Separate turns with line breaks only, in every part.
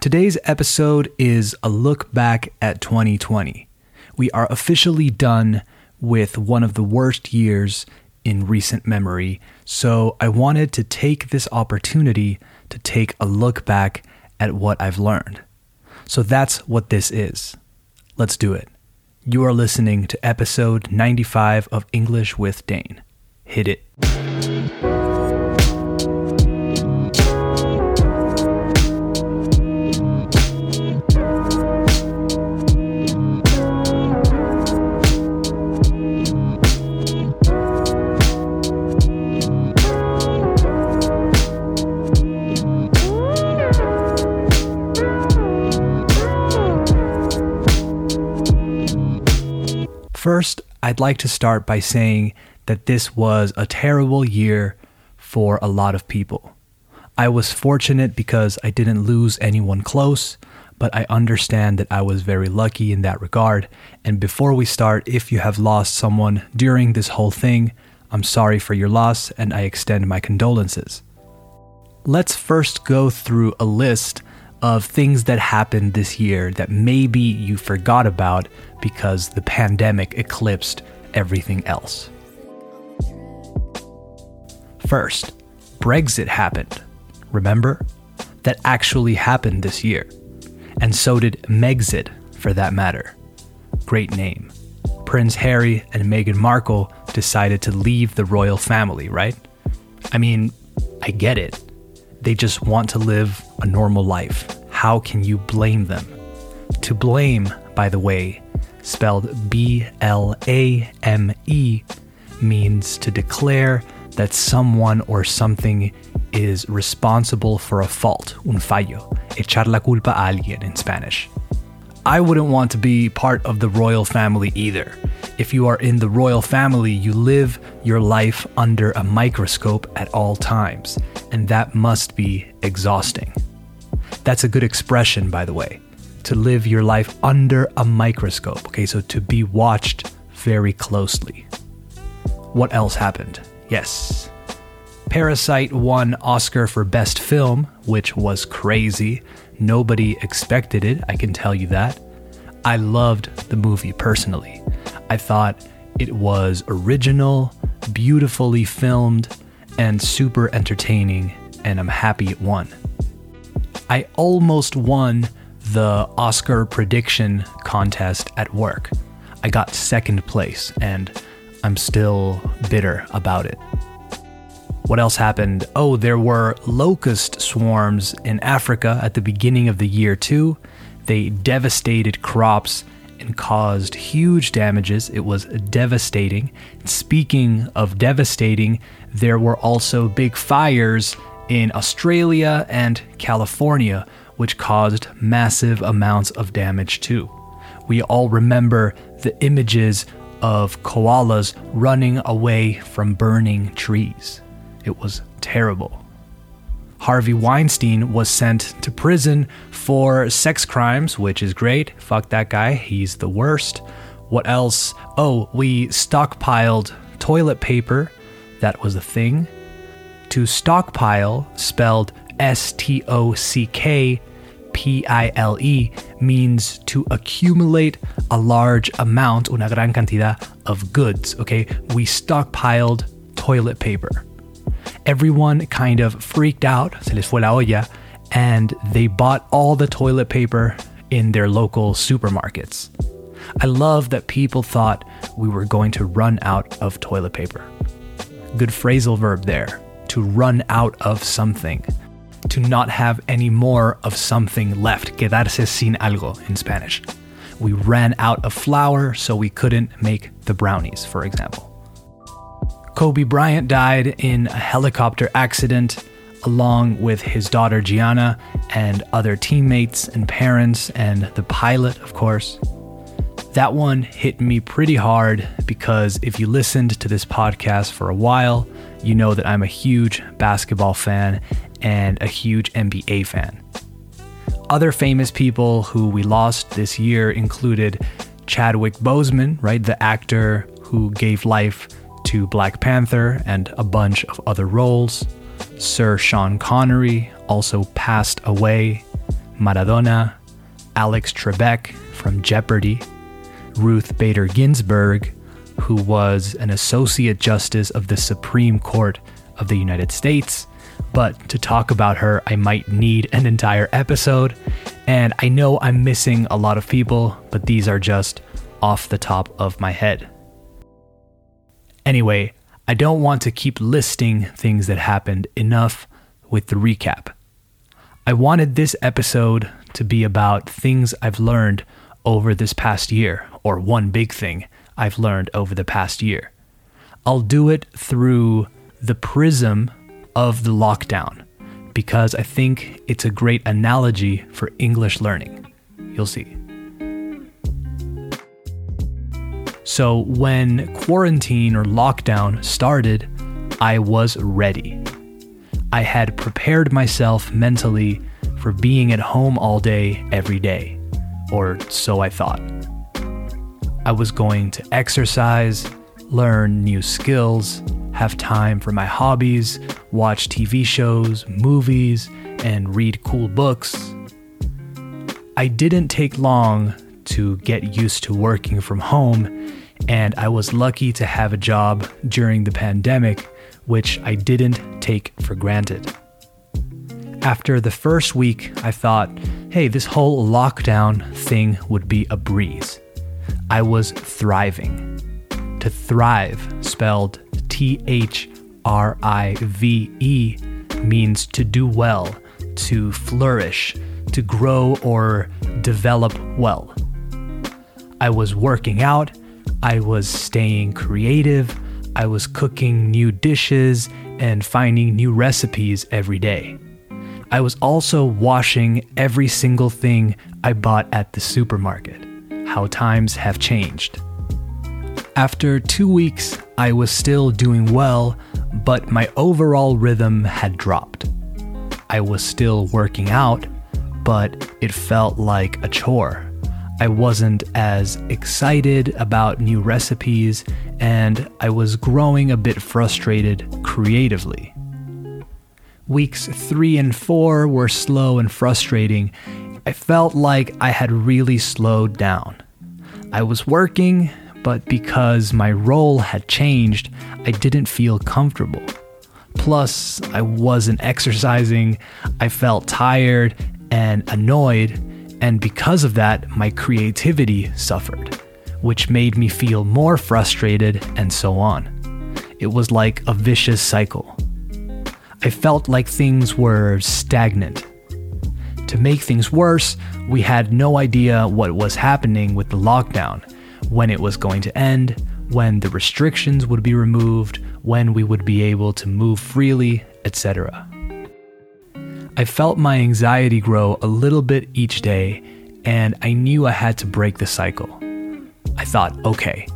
Today's episode is a look back at 2020. We are officially done with one of the worst years in recent memory, so I wanted to take this opportunity to take a look back at what I've learned. So that's what this is. Let's do it. You are listening to episode 95 of English with Dane. Hit it. I'd like to start by saying that this was a terrible year for a lot of people. I was fortunate because I didn't lose anyone close, but I understand that I was very lucky in that regard. And before we start, if you have lost someone during this whole thing, I'm sorry for your loss and I extend my condolences. Let's first go through a list of things that happened this year that maybe you forgot about because the pandemic eclipsed everything else. First, Brexit happened. Remember? That actually happened this year. And so did Megxit, for that matter. Great name. Prince Harry and Meghan Markle decided to leave the royal family, right? I mean, I get it. They just want to live a normal life. How can you blame them? To blame, by the way, spelled B L A M E, means to declare that someone or something is responsible for a fault, un fallo, echar la culpa a alguien in Spanish. I wouldn't want to be part of the royal family either. If you are in the royal family, you live your life under a microscope at all times, and that must be exhausting. That's a good expression, by the way to live your life under a microscope. Okay, so to be watched very closely. What else happened? Yes. Parasite won Oscar for Best Film, which was crazy. Nobody expected it, I can tell you that. I loved the movie personally. I thought it was original, beautifully filmed, and super entertaining, and I'm happy it won. I almost won the Oscar prediction contest at work. I got second place and I'm still bitter about it. What else happened? Oh, there were locust swarms in Africa at the beginning of the year, too. They devastated crops and caused huge damages. It was devastating. Speaking of devastating, there were also big fires in Australia and California, which caused massive amounts of damage too. We all remember the images of koalas running away from burning trees. It was terrible. Harvey Weinstein was sent to prison for sex crimes, which is great. Fuck that guy, he's the worst. What else? Oh, we stockpiled toilet paper. That was a thing. To stockpile, spelled S T O C K P I L E means to accumulate a large amount, una gran cantidad of goods. Okay, we stockpiled toilet paper. Everyone kind of freaked out, se les fue la olla, and they bought all the toilet paper in their local supermarkets. I love that people thought we were going to run out of toilet paper. Good phrasal verb there, to run out of something to not have any more of something left, quedarse sin algo in Spanish. We ran out of flour, so we couldn't make the brownies, for example. Kobe Bryant died in a helicopter accident. along with his daughter Gianna and other teammates and parents and the pilot, of course. That one hit me pretty hard because if you listened to this podcast for a while, you know that I'm a huge basketball fan and a huge NBA fan. Other famous people who we lost this year included Chadwick Boseman, right, the actor who gave life to Black Panther and a bunch of other roles. Sir Sean Connery also passed away. Maradona, Alex Trebek from Jeopardy, Ruth Bader Ginsburg, who was an Associate Justice of the Supreme Court of the United States. But to talk about her, I might need an entire episode. And I know I'm missing a lot of people, but these are just off the top of my head. Anyway, I don't want to keep listing things that happened enough with the recap. I wanted this episode to be about things I've learned over this past year, or one big thing I've learned over the past year. I'll do it through the prism of the lockdown because I think it's a great analogy for English learning. You'll see. So, when quarantine or lockdown started, I was ready. I had prepared myself mentally for being at home all day, every day, or so I thought. I was going to exercise, learn new skills, have time for my hobbies, watch TV shows, movies, and read cool books. I didn't take long to get used to working from home, and I was lucky to have a job during the pandemic, which I didn't take for granted. After the first week, I thought, hey, this whole lockdown thing would be a breeze. I was thriving. To thrive, spelled T H R I V E, means to do well, to flourish, to grow or develop well. I was working out, I was staying creative, I was cooking new dishes and finding new recipes every day. I was also washing every single thing I bought at the supermarket how times have changed. After two weeks, I was still doing well, but my overall rhythm had dropped. I was still working out, but it felt like a chore. I wasn't as excited about new recipes, and I was growing a bit frustrated creatively. Weeks three and four were slow and frustrating, I felt like I had really slowed down. I was working, but because my role had changed, I didn't feel comfortable. Plus, I wasn't exercising, I felt tired and annoyed, and because of that, my creativity suffered, which made me feel more frustrated and so on. It was like a vicious cycle. I felt like things were stagnant to make things worse, we had no idea what was happening with the lockdown, when it was going to end, when the restrictions would be removed, when we would be able to move freely, etc. I felt my anxiety grow a little bit each day, and I knew I had to break the cycle. I thought, okay,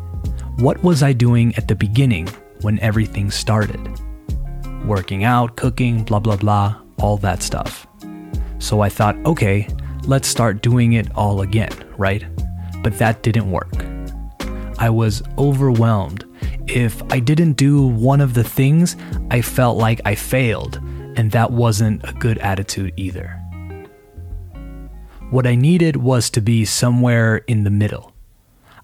what was I doing at the beginning when everything started? Working out, cooking, blah, blah, blah, all that stuff. So I thought, okay, let's start doing it all again, right? But that didn't work. I was overwhelmed. If I didn't do one of the things, I felt like I failed, and that wasn't a good attitude either. What I needed was to be somewhere in the middle.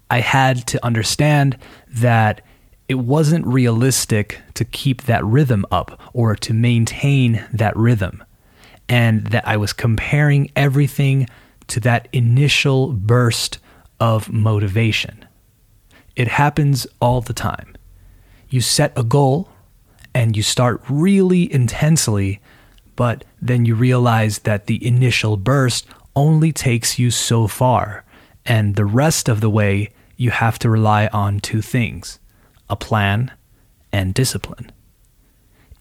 I had to understand that it wasn't realistic to keep that rhythm up or to maintain that rhythm and that I was comparing everything to that initial burst of motivation. It happens all the time. You set a goal and you start really intensely, but then you realize that the initial burst only takes you so far, and the rest of the way you have to rely on two things a plan and discipline.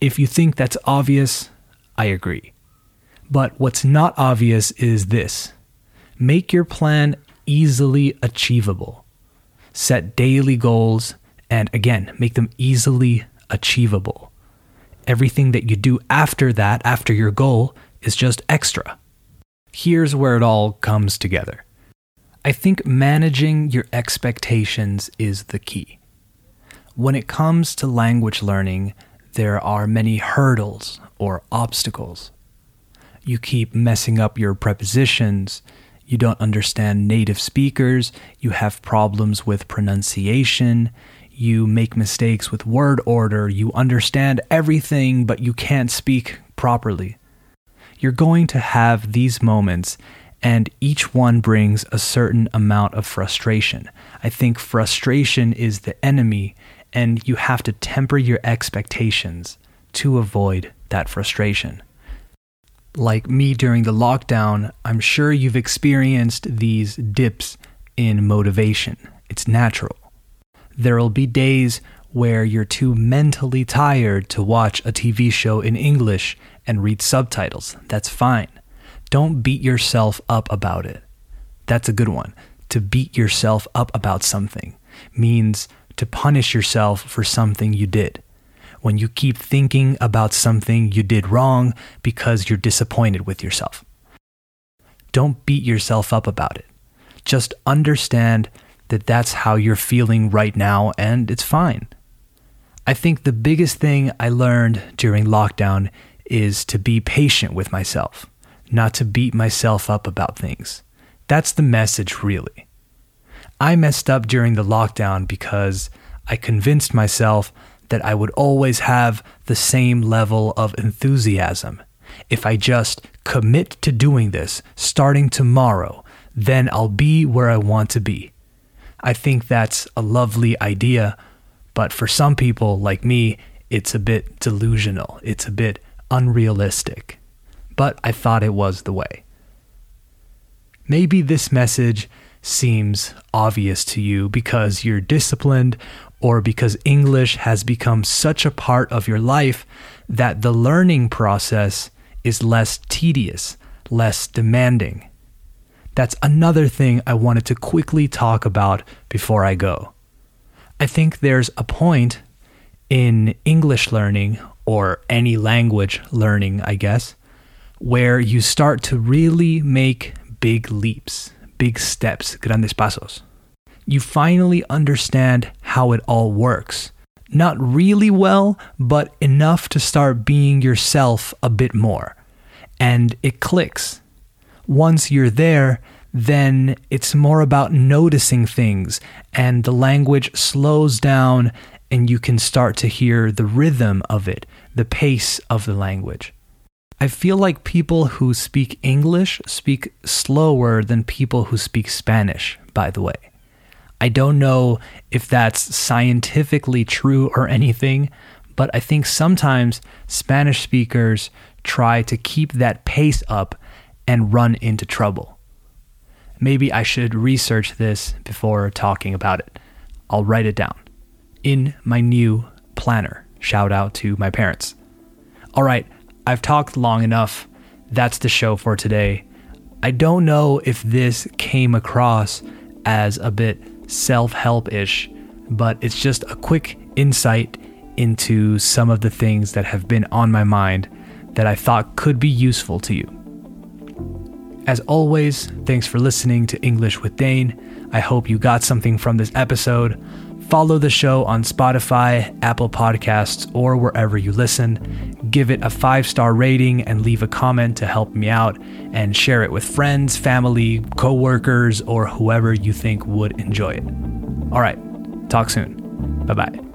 If you think that's obvious, I agree. But what's not obvious is this make your plan easily achievable. Set daily goals and again, make them easily achievable. Everything that you do after that, after your goal, is just extra. Here's where it all comes together. I think managing your expectations is the key. When it comes to language learning, there are many hurdles or obstacles. You keep messing up your prepositions, you don't understand native speakers, you have problems with pronunciation, you make mistakes with word order, you understand everything, but you can't speak properly. You're going to have these moments, and each one brings a certain amount of frustration. I think frustration is the enemy, and you have to temper your expectations to avoid that frustration like me during the lockdown, I'm sure you've experienced these dips in motivation. It's natural. There'll be days where you're too mentally tired to watch a TV show in English and read subtitles. That's fine. Don't beat yourself up about it. That's a good one. To beat yourself up about something means to punish yourself for something you did when you keep thinking about something you did wrong because you're disappointed with yourself. Don't beat yourself up about it. Just understand that that's how you're feeling right now and it's fine. I think the biggest thing I learned during lockdown is to be patient with myself, not to beat myself up about things. That's the message, really. I messed up during the lockdown because I convinced myself that I would always have the same level of enthusiasm. If I just commit to doing this starting tomorrow, then I'll be where I want to be. I think that's a lovely idea, but for some people like me, it's a bit delusional. It's a bit unrealistic. But I thought it was the way. Maybe this message seems obvious to you because you're disciplined or because English has become such a part of your life that the learning process is less tedious, less demanding. That's another thing I wanted to quickly talk about before I go. I think there's a point in English learning, or any language learning, I guess, where you start to really make big leaps, big steps, grandes pasos you finally understand how it all works. Not really well, but enough to start being yourself a bit more. And it clicks. Once you're there, then it's more about noticing things, and the language slows down, and you can start to hear the rhythm of it, the pace of the language. I feel like people who speak English speak slower than people who speak Spanish, by the way. I don't know if that's scientifically true or anything, but I think sometimes Spanish speakers try to keep that pace up and run into trouble. Maybe I should research this before talking about it. I'll write it down in my new planner. Shout out to my parents. All right, I've talked long enough. That's the show for today. I don't know if this came across as a bit self help ish, but it's just a quick insight into some of the things that have been on my mind that I thought could be useful to you. As always, thanks for listening to English with Dane. I hope you got something from this episode. Follow the show on Spotify, Apple Podcasts, or wherever you listen. Give it a five star rating and leave a comment to help me out, and share it with friends, family, coworkers, or whoever you think would enjoy it. All right, talk soon. Bye bye.